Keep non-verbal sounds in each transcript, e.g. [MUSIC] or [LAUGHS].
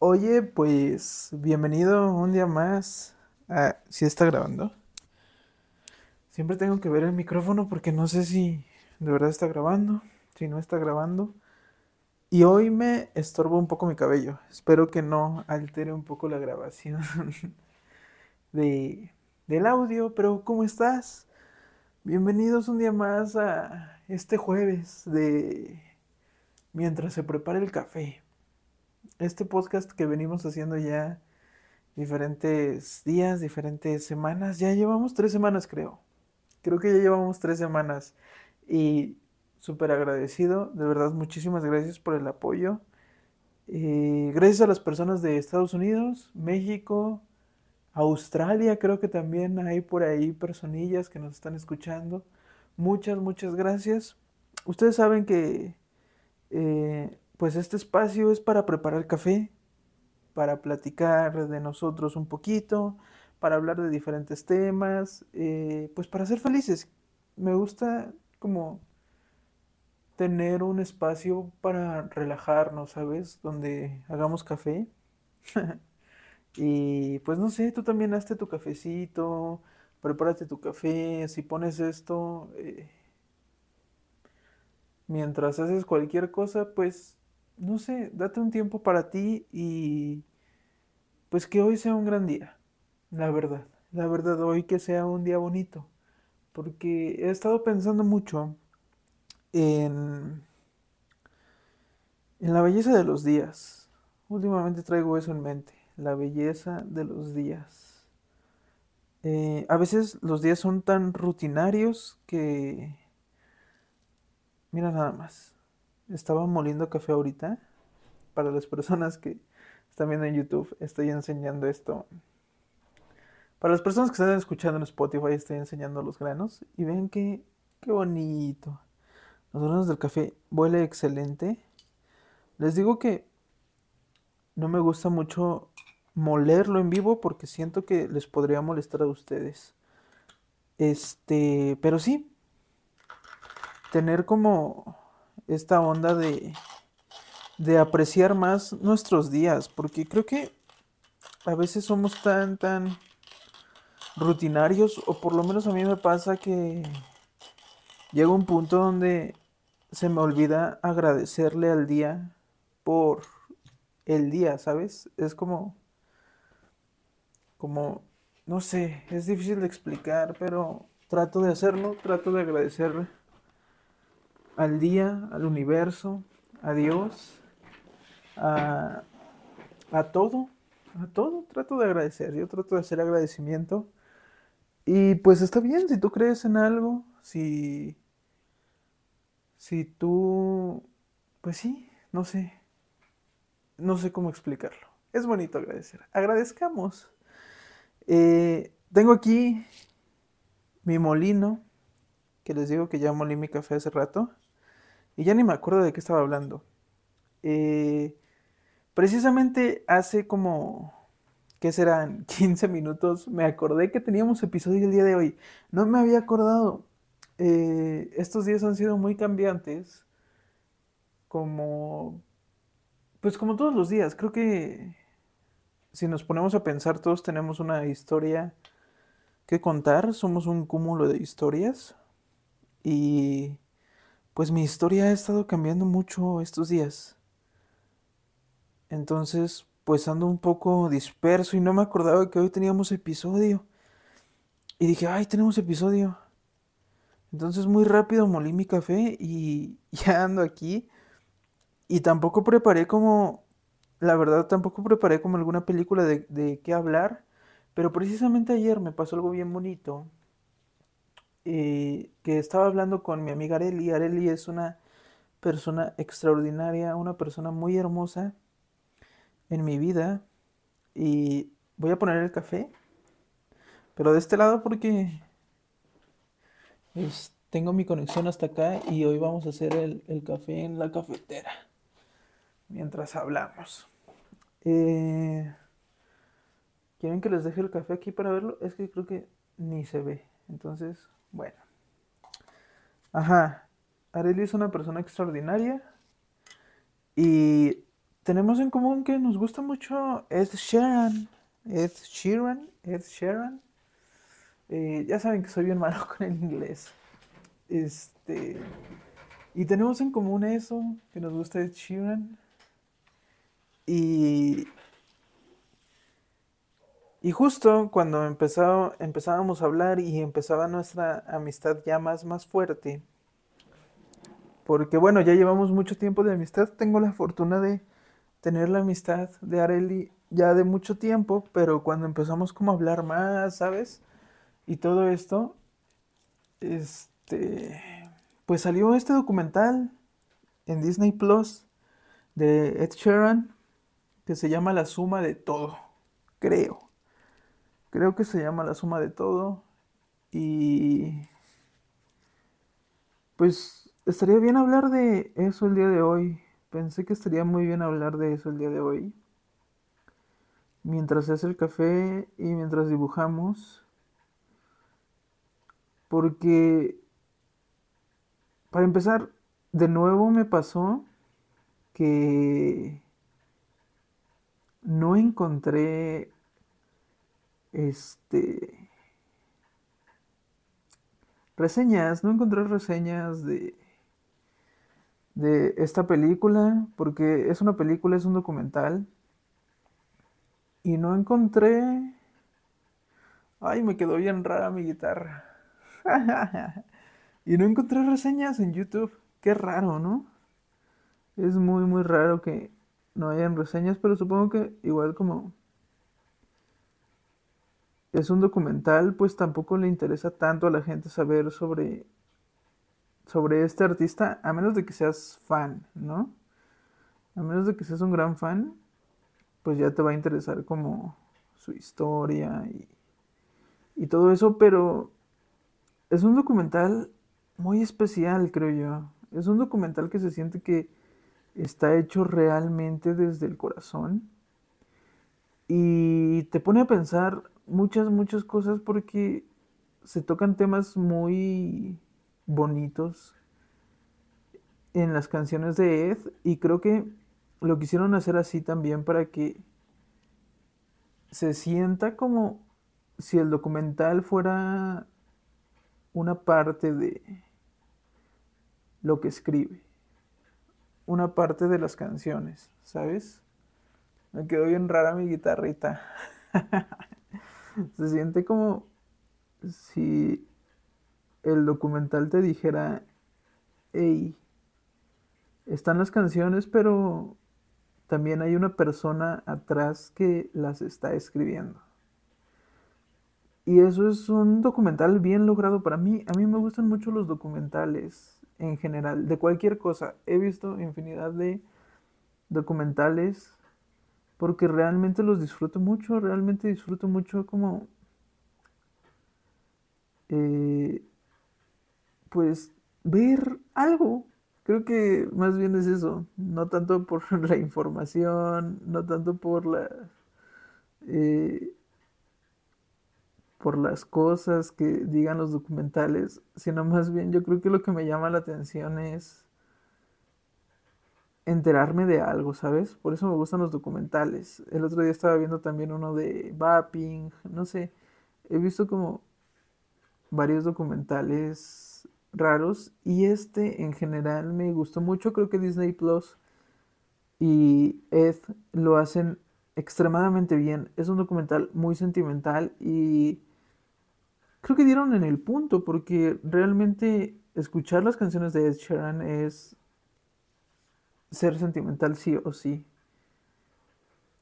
Oye, pues bienvenido un día más. a ¿sí está grabando? Siempre tengo que ver el micrófono porque no sé si de verdad está grabando, si no está grabando. Y hoy me estorbo un poco mi cabello. Espero que no altere un poco la grabación [LAUGHS] de, del audio. Pero ¿cómo estás? Bienvenidos un día más a este jueves de mientras se prepara el café este podcast que venimos haciendo ya diferentes días, diferentes semanas. Ya llevamos tres semanas, creo. Creo que ya llevamos tres semanas. Y súper agradecido. De verdad, muchísimas gracias por el apoyo. Eh, gracias a las personas de Estados Unidos, México, Australia, creo que también hay por ahí personillas que nos están escuchando. Muchas, muchas gracias. Ustedes saben que eh, pues este espacio es para preparar café, para platicar de nosotros un poquito, para hablar de diferentes temas, eh, pues para ser felices. Me gusta como tener un espacio para relajarnos, ¿sabes? Donde hagamos café. [LAUGHS] y pues no sé, tú también hazte tu cafecito, prepárate tu café, si pones esto, eh, mientras haces cualquier cosa, pues no sé, date un tiempo para ti y pues que hoy sea un gran día, la verdad, la verdad, hoy que sea un día bonito, porque he estado pensando mucho en, en la belleza de los días. Últimamente traigo eso en mente, la belleza de los días. Eh, a veces los días son tan rutinarios que... Mira nada más estaba moliendo café ahorita. Para las personas que están viendo en YouTube, estoy enseñando esto. Para las personas que están escuchando en Spotify, estoy enseñando los granos. Y ven que, qué bonito. Los granos del café huele excelente. Les digo que no me gusta mucho molerlo en vivo porque siento que les podría molestar a ustedes. Este, pero sí, tener como esta onda de, de apreciar más nuestros días, porque creo que a veces somos tan, tan rutinarios, o por lo menos a mí me pasa que llega un punto donde se me olvida agradecerle al día por el día, ¿sabes? Es como, como, no sé, es difícil de explicar, pero trato de hacerlo, trato de agradecerle al día, al universo, a Dios, a, todo, a todo. Trato de agradecer, yo trato de hacer agradecimiento. Y pues está bien, si tú crees en algo, si, si tú, pues sí, no sé, no sé cómo explicarlo. Es bonito agradecer. Agradezcamos. Eh, tengo aquí mi molino, que les digo que ya molí mi café hace rato. Y ya ni me acuerdo de qué estaba hablando. Eh, precisamente hace como, ¿qué serán? [LAUGHS] 15 minutos me acordé que teníamos episodio el día de hoy. No me había acordado. Eh, estos días han sido muy cambiantes. Como, pues como todos los días. Creo que si nos ponemos a pensar, todos tenemos una historia que contar. Somos un cúmulo de historias. Y pues mi historia ha estado cambiando mucho estos días. Entonces, pues ando un poco disperso y no me acordaba que hoy teníamos episodio. Y dije, ay, tenemos episodio. Entonces muy rápido molí mi café y [LAUGHS] ya ando aquí. Y tampoco preparé como, la verdad, tampoco preparé como alguna película de, de qué hablar. Pero precisamente ayer me pasó algo bien bonito eh, que estaba hablando con mi amiga Areli. Areli es una persona extraordinaria, una persona muy hermosa en mi vida. Y voy a poner el café, pero de este lado porque pues, tengo mi conexión hasta acá y hoy vamos a hacer el, café en la cafetera mientras hablamos. Eh, ¿Quieren que les deje el café aquí para verlo? Es que creo que ni se ve. Entonces, bueno. Ajá. Arely es una persona extraordinaria. Y tenemos en común que nos gusta mucho Ed Sheeran. Ed Sheeran, Ed Sheeran. Eh, ya saben que soy bien malo [LAUGHS] con el inglés. Este. Y tenemos en común eso, que nos gusta Ed Sheeran. Y. Y justo cuando empezó, empezábamos a hablar y empezaba nuestra amistad ya más, más fuerte, porque bueno, ya llevamos mucho tiempo de amistad. Tengo la fortuna de tener la amistad de Areli ya de mucho tiempo, pero cuando empezamos como a hablar más, ¿sabes? Y todo esto, este, pues salió este documental en Disney Plus de Ed Sheeran que se llama La suma de todo, creo. Creo que se llama La suma de todo y pues Estaría bien hablar de eso el día de hoy. Pensé que estaría muy bien hablar de eso el día de hoy. Mientras se hace el café y mientras dibujamos. Porque, para empezar, de nuevo me pasó que no encontré este reseñas, no encontré reseñas de de esta película, porque es una película, es un documental. Y no encontré... Ay, me quedó bien rara mi guitarra. [LAUGHS] y no encontré reseñas en YouTube. Qué raro, ¿no? Es muy, muy raro que no hayan reseñas, pero supongo que igual como es un documental, pues tampoco le interesa tanto a la gente saber sobre sobre este artista, a menos de que seas fan, ¿no? A menos de que seas un gran fan, pues ya te va a interesar como su historia y, y todo eso, pero es un documental muy especial, creo yo. Es un documental que se siente que está hecho realmente desde el corazón y te pone a pensar muchas, muchas cosas porque se tocan temas muy bonitos en las canciones de Ed y creo que lo quisieron hacer así también para que se sienta como si el documental fuera una parte de lo que escribe, una parte de las canciones, ¿sabes? Me quedó bien rara mi guitarrita. [LAUGHS] se siente como si el documental te dijera, hey, están las canciones, pero también hay una persona atrás que las está escribiendo. Y eso es un documental bien logrado para mí. A mí me gustan mucho los documentales en general, de cualquier cosa. He visto infinidad de documentales porque realmente los disfruto mucho, realmente disfruto mucho como eh, pues ver algo. Creo que más bien es eso, no tanto por [LAUGHS] la información, no tanto por la... Eh, por las cosas que digan los documentales, sino más bien yo creo que lo que me llama la atención es enterarme de algo, ¿sabes? Por eso me gustan los documentales. El otro día estaba viendo también uno de Vaping, no sé, he visto como varios documentales raros y este en general me gustó mucho. Creo que Disney Plus y Ed lo hacen extremadamente bien. Es un documental muy sentimental y creo que dieron en el punto porque realmente escuchar las canciones de Ed Sheeran es ser sentimental sí o sí.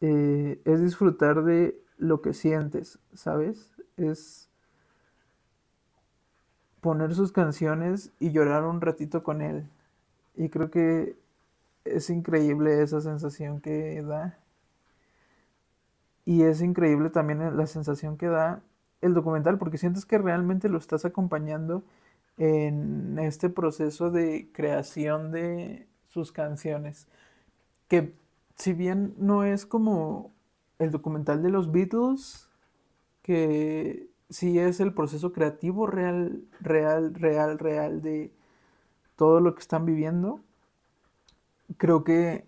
Eh, es disfrutar de lo que sientes, ¿sabes? Es poner sus canciones y llorar un ratito con él. Y creo que es increíble esa sensación que da. Y es increíble también la sensación que da el documental, porque sientes que realmente lo estás acompañando en este proceso de creación de sus canciones. Que si bien no es como el documental de los Beatles, que si es el proceso creativo real, real, real, real de todo lo que están viviendo. Creo que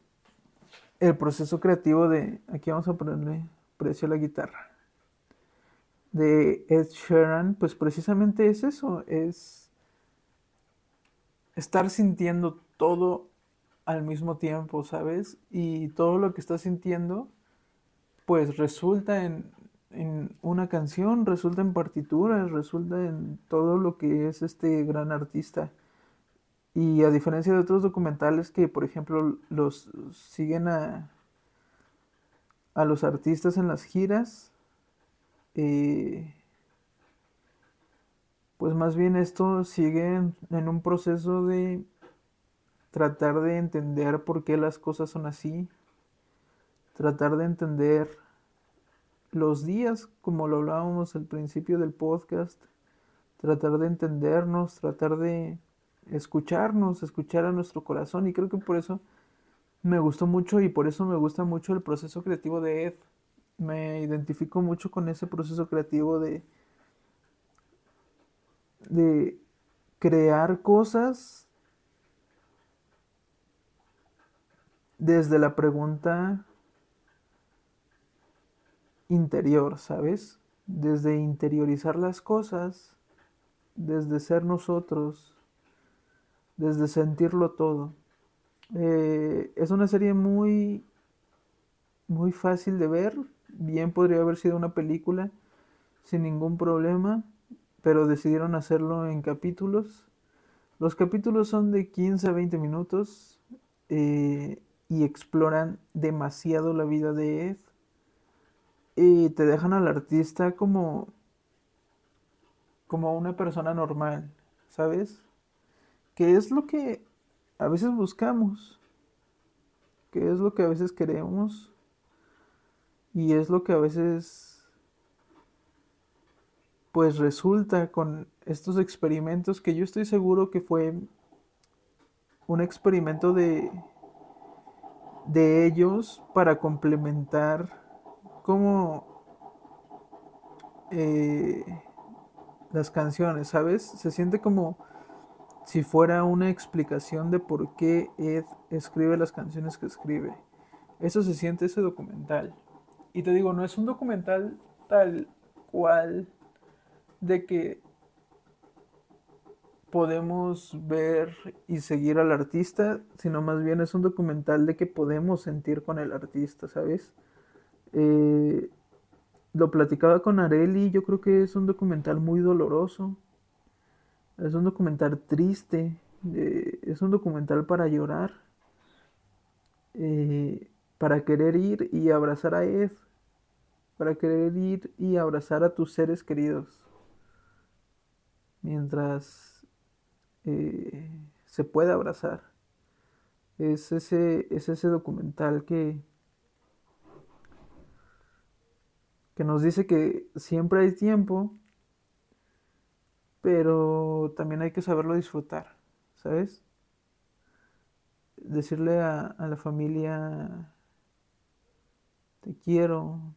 el proceso creativo de, aquí vamos a ponerle precio a la guitarra, de Ed Sheeran, pues precisamente es eso, es estar sintiendo todo al mismo tiempo, ¿sabes? Y todo lo que estás sintiendo, pues resulta en, en una canción, resulta en partituras, resulta en todo lo que es este gran artista. Y a diferencia de otros documentales que, por ejemplo, los siguen a, a los artistas en las giras, eh, pues más bien esto sigue en, un proceso de tratar de entender por qué las cosas son así, tratar de entender los días, como lo hablábamos al principio del podcast, tratar de entendernos, tratar de escucharnos, escuchar a nuestro corazón. Y creo que por eso me gustó mucho y por eso me gusta mucho el proceso creativo de Ed. Me identifico mucho con ese proceso creativo de, de crear cosas desde la pregunta interior, ¿sabes? Desde interiorizar las cosas, desde ser nosotros, desde sentirlo todo. Eh, es una serie muy, muy fácil de ver. Bien podría haber sido una película sin ningún problema, pero decidieron hacerlo en capítulos. Los capítulos son de 15 a 20 minutos eh, y exploran demasiado la vida de Ed. Y te dejan al artista como, como una persona normal, ¿sabes? ¿Qué es lo que a veces buscamos? ¿Qué es lo que a veces queremos? Y es lo que a veces pues resulta con estos experimentos que yo estoy seguro que fue un experimento de de ellos para complementar como eh, las canciones, ¿sabes? Se siente como si fuera una explicación de por qué Ed escribe las canciones que escribe. Eso se siente ese documental. Y te digo, no es un documental tal cual de que podemos ver y seguir al artista, sino más bien es un documental de que podemos sentir con el artista, ¿sabes? Eh, lo platicaba con Areli, yo creo que es un documental muy doloroso, es un documental triste, eh, es un documental para llorar, eh, para querer ir y abrazar a Ed, para querer ir y abrazar a tus seres queridos, mientras eh, se puede abrazar. Es ese, es ese documental que, que nos dice que siempre hay tiempo pero también hay que saberlo disfrutar, ¿sabes? Decirle a, la familia, te quiero,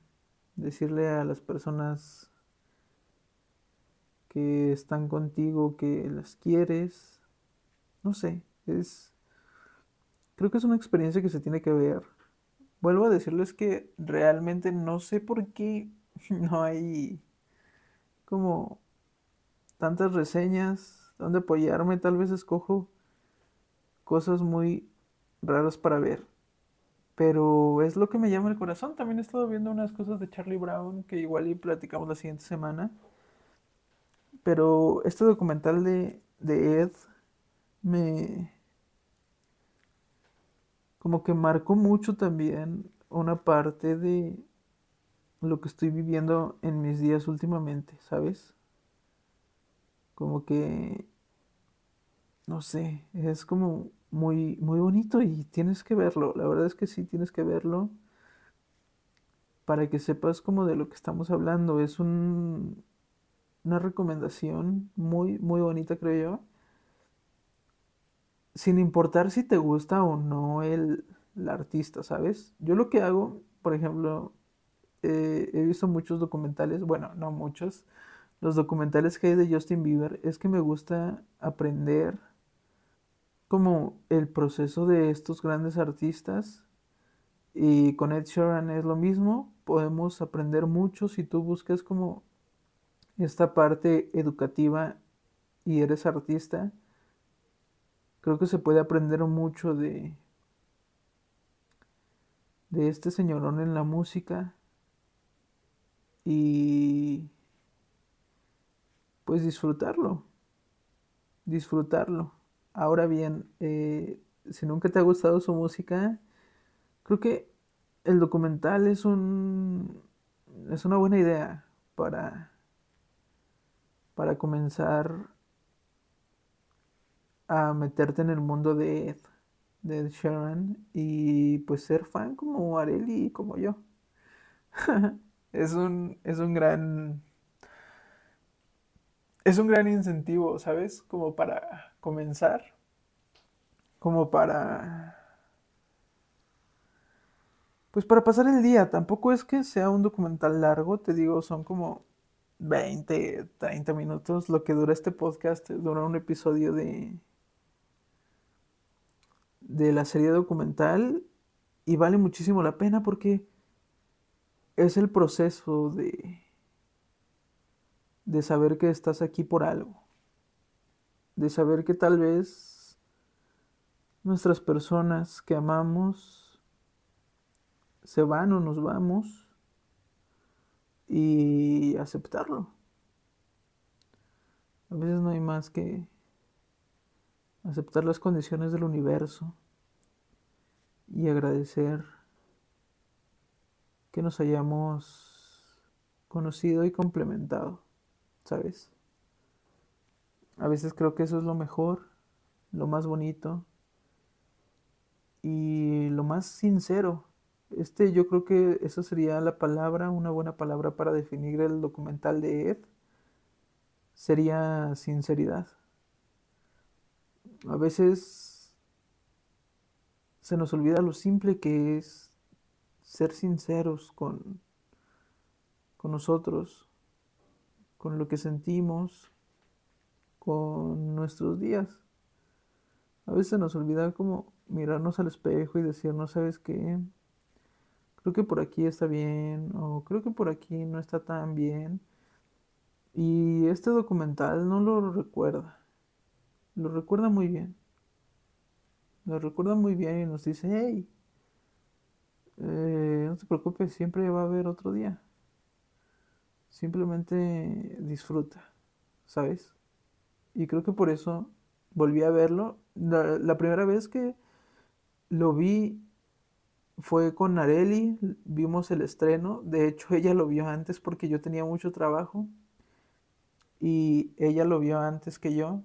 decirle a las personas que están contigo que las quieres, no sé, es, creo que es una experiencia que se tiene que ver. Vuelvo a decirles que realmente no sé por qué [LAUGHS] no hay como tantas reseñas, donde apoyarme, tal vez escojo cosas muy raras para ver. Pero es lo que me llama el corazón. También he estado viendo unas cosas de Charlie Brown que igual y platicamos la siguiente semana. Pero este documental de, de Ed me... como que marcó mucho también una parte de lo que estoy viviendo en mis días últimamente, ¿sabes? como que, no sé, es como muy, muy bonito y tienes que verlo. La verdad es que sí, tienes que verlo para que sepas como de lo que estamos hablando. Es un, una recomendación muy, muy bonita, creo yo. Sin importar si te gusta o no el, artista, ¿sabes? Yo lo que hago, por ejemplo, eh, he visto muchos documentales, bueno, no muchos, los documentales hay de Justin Bieber es que me gusta aprender como el proceso de estos grandes artistas Y con Ed Sheeran es lo mismo, podemos aprender mucho si tú buscas como esta parte educativa y eres artista. Creo que se puede aprender mucho de de este señorón en la música y pues disfrutarlo, disfrutarlo. Ahora bien, eh, si nunca te ha gustado su música, creo que el documental es un es una buena idea para para comenzar a meterte en el mundo de de Sharon y pues ser fan como Areli y como yo. [LAUGHS] es un es un gran es un gran incentivo, ¿sabes? Como para comenzar, como para... Pues para pasar el día, tampoco es que sea un documental largo, te digo, son como 20, 30 minutos. Lo que dura este podcast, dura un episodio de de la serie documental y vale muchísimo la pena porque es el proceso de de saber que estás aquí por algo, de saber que tal vez nuestras personas que amamos se van o nos vamos y aceptarlo. A veces no hay más que aceptar las condiciones del universo y agradecer que nos hayamos conocido y complementado. ¿sabes? A veces creo que eso es lo mejor, lo más bonito y lo más sincero. Este yo creo que eso sería la palabra, una buena palabra para definir el documental de Ed. Sería sinceridad. A veces se nos olvida lo simple que es ser sinceros con, con nosotros, con lo que sentimos, con nuestros días. A veces nos olvida como mirarnos al espejo y decir, no sabes qué, creo que por aquí está bien o creo que por aquí no está tan bien. Y este documental no lo recuerda, lo recuerda muy bien. Lo recuerda muy bien y nos dice, hey, eh, no te preocupes, siempre va a haber otro día. Simplemente disfruta, ¿sabes? Y creo que por eso volví a verlo. La, primera vez que lo vi fue con Nareli, vimos el estreno. De hecho, [LAUGHS] ella lo vio antes porque yo tenía mucho trabajo. Y ella lo vio antes que yo.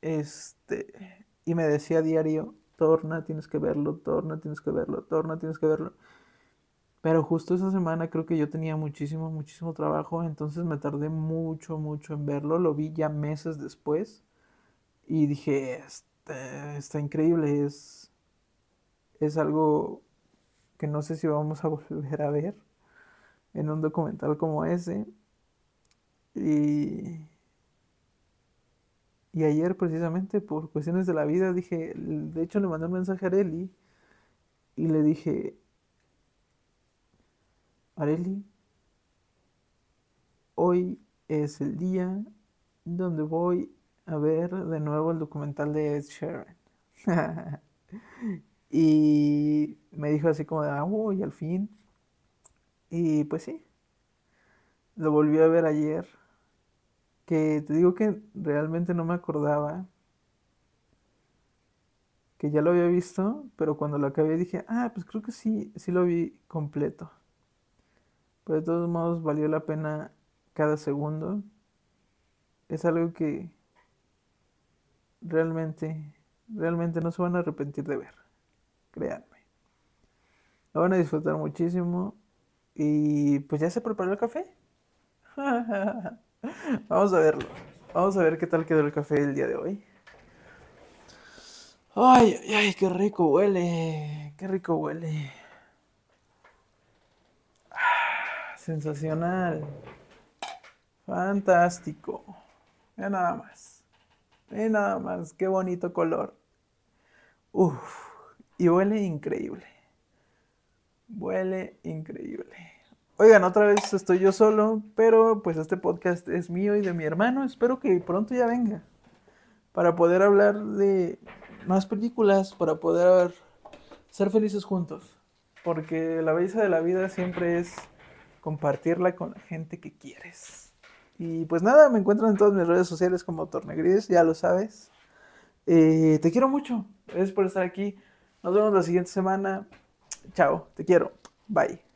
Este, y me decía a diario, Torna, tienes que verlo, Torna, tienes que verlo, Torna, tienes que verlo. Pero justo esa semana creo que yo tenía muchísimo, muchísimo trabajo, entonces me tardé mucho, mucho en verlo. Lo vi ya meses después y dije, este, está increíble, es, es algo que no sé si vamos a [LAUGHS] volver a ver en un documental como ese. Y, y ayer precisamente por cuestiones de la vida dije, de hecho le mandé un mensaje a Areli y le dije, Areli, hoy es el día donde voy a ver de nuevo el documental de Ed Sheeran. [LAUGHS] y me dijo así como de, ah, uy, al fin. Y pues sí, lo volví a ver ayer. Que te digo que realmente no me acordaba que ya lo había visto, pero cuando lo acabé dije, ah, pues creo que sí, sí lo vi completo. Pero de todos modos valió la pena cada segundo. Es algo que realmente, realmente no se van a arrepentir de ver. Créanme. Lo van a disfrutar muchísimo. Y pues ya se preparó el café. [LAUGHS] Vamos a verlo. Vamos a ver qué tal quedó el café el día de hoy. Ay, ay, ay, qué rico huele. Qué rico huele. Sensacional. Fantástico. Ve nada más. Ve nada más. Qué bonito color. Uf. Y huele increíble. Huele increíble. Oigan, otra vez estoy yo solo, pero pues este podcast es mío y de mi hermano. Espero que pronto ya venga para poder hablar de más películas, para poder ser felices juntos. Porque la belleza de la vida siempre es compartirla con la gente que quieres. Y pues nada, me encuentran en todas mis redes sociales como Tornegris, ya lo sabes. Eh, te quiero mucho. Gracias por estar aquí. Nos vemos la siguiente semana. Chao, te quiero. Bye.